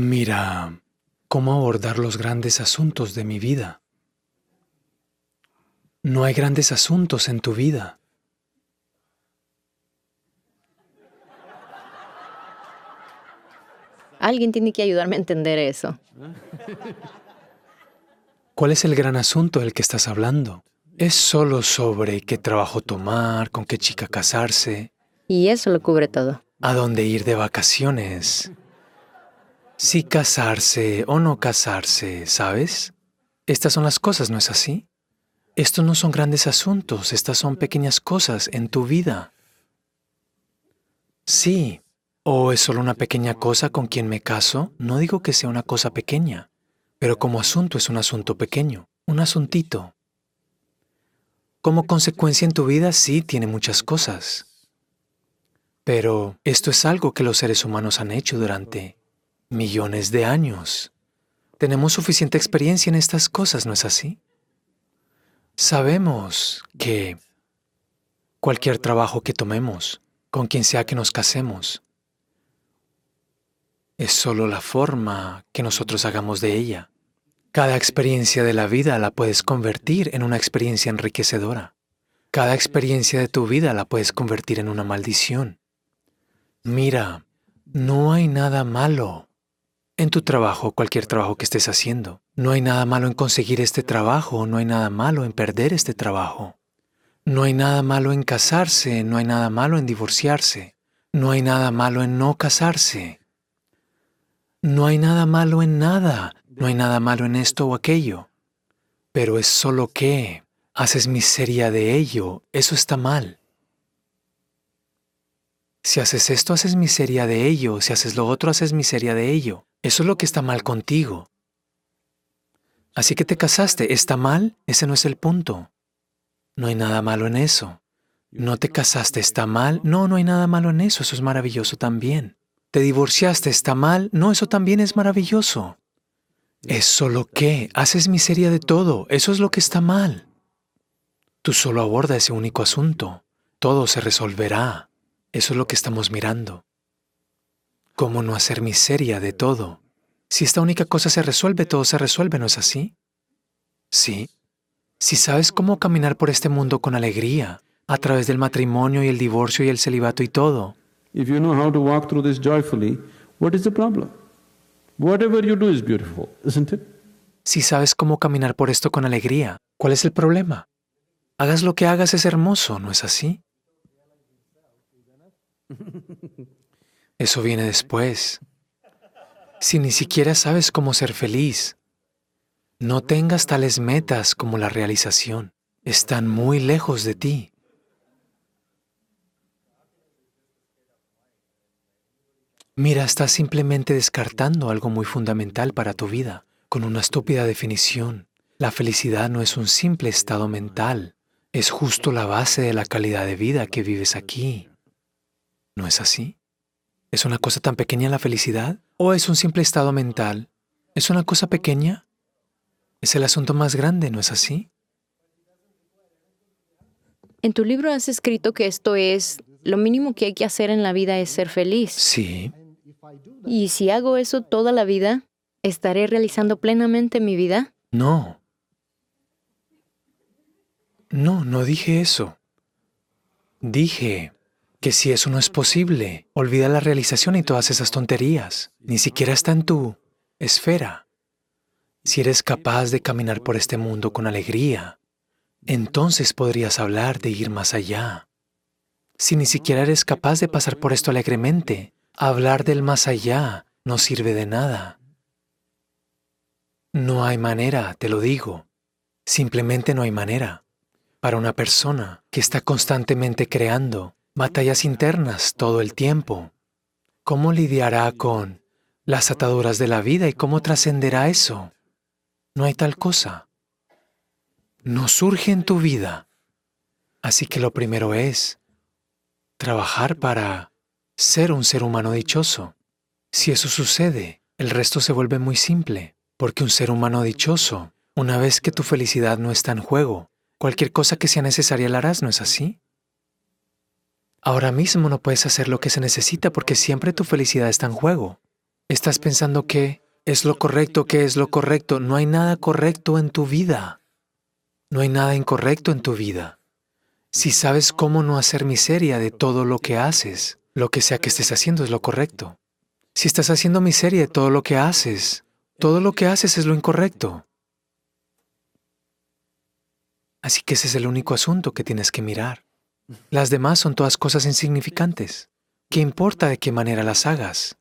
Mira, cómo abordar los grandes asuntos de mi vida. No hay grandes asuntos en tu vida. Alguien tiene que ayudarme a entender eso. ¿Cuál es el gran asunto del que estás hablando? Es solo sobre qué trabajo tomar, con qué chica casarse, Y eso lo cubre todo. a dónde ir de vacaciones. Si casarse o no casarse, ¿sabes? Estas son las cosas, ¿no es así? Estos no son grandes asuntos, estas son pequeñas cosas en tu vida. Sí, o es solo una pequeña cosa con quien me caso, no digo que sea una cosa pequeña, pero como asunto es un asunto pequeño, un asuntito. Como consecuencia en tu vida sí tiene muchas cosas. Pero esto es algo que los seres humanos han hecho durante millones de años. Tenemos suficiente experiencia en estas cosas, ¿no es así? Sabemos que cualquier trabajo que tomemos, con quien sea que nos casemos, es solo la forma que nosotros hagamos de ella. Cada experiencia de la vida la puedes convertir en una experiencia enriquecedora. Cada experiencia de tu vida la puedes convertir en una maldición. Mira, no hay nada malo en tu trabajo, cualquier trabajo que estés haciendo. No hay nada malo en conseguir este trabajo, no hay nada malo en perder este trabajo. No hay nada malo en casarse, no hay nada malo en divorciarse. No hay nada malo en no casarse. No hay nada malo en nada, no hay nada malo en esto o aquello. Pero es solo que haces miseria de ello, eso está mal. Si haces esto, haces miseria de ello, si haces lo otro, haces miseria de ello. Eso es lo que está mal contigo. Así que te casaste, ¿está mal? Ese no es el punto. No hay nada malo en eso. ¿No te casaste? ¿Está mal? No, no hay nada malo en eso, eso es maravilloso también. ¿Te divorciaste? ¿Está mal? No, eso también es maravilloso. Es solo que haces miseria de todo, eso es lo que está mal. Tú solo aborda ese único asunto, todo se resolverá. Eso es lo que estamos mirando. ¿Cómo no hacer miseria de todo? Si esta única cosa se resuelve, todo se resuelve, ¿no es así? Sí. Si sabes cómo caminar por este mundo con alegría, a través del matrimonio y el divorcio y el celibato y todo, If you know how to walk through this joyfully, what is the problem? Whatever you do is beautiful, isn't it? si sabes cómo caminar por esto con alegría, ¿cuál es el problema? Hagas lo que hagas es hermoso, ¿no es así? Eso viene después. Si ni siquiera sabes cómo ser feliz, no tengas tales metas como la realización. Están muy lejos de ti. Mira, estás simplemente descartando algo muy fundamental para tu vida, con una estúpida definición. La felicidad no es un simple estado mental, es justo la base de la calidad de vida que vives aquí. ¿No es así? ¿Es una cosa tan pequeña la felicidad? ¿O es un simple estado mental? ¿Es una cosa pequeña? Es el asunto más grande, ¿no es así? En tu libro has escrito que esto es lo mínimo que hay que hacer en la vida es ser feliz. Sí, Y si hago eso toda la vida, ¿estaré realizando plenamente mi vida? no. No, no dije eso. Dije que si eso no es posible, olvida la realización y todas esas tonterías. Ni siquiera está en tu esfera. Si eres capaz de caminar por este mundo con alegría, entonces podrías hablar de ir más allá. Si ni siquiera eres capaz de pasar por esto alegremente, hablar del más allá no sirve de nada. No hay manera, te lo digo. Simplemente no hay manera. Para una persona que está constantemente creando batallas internas todo el tiempo, ¿cómo lidiará con las ataduras de la vida y cómo trascenderá eso? No hay tal cosa. No surge en tu vida. Así que lo primero es trabajar para ser un ser humano dichoso. Si eso sucede, el resto se vuelve muy simple, porque un ser humano dichoso, una vez que tu felicidad no está en juego, cualquier cosa que sea necesaria la harás, ¿no es así? Ahora mismo no puedes hacer lo que se necesita porque siempre tu felicidad está en juego. Estás pensando que es lo correcto, que es lo correcto. No hay nada correcto en tu vida. No hay nada incorrecto en tu vida. Si sabes cómo no hacer miseria de todo lo que haces, lo que sea que estés haciendo es lo correcto. Si estás haciendo miseria de todo lo que haces, todo lo que haces es lo incorrecto. Así que ese es el único asunto que tienes que mirar. Las demás son todas cosas insignificantes. ¿Qué importa de qué manera las hagas?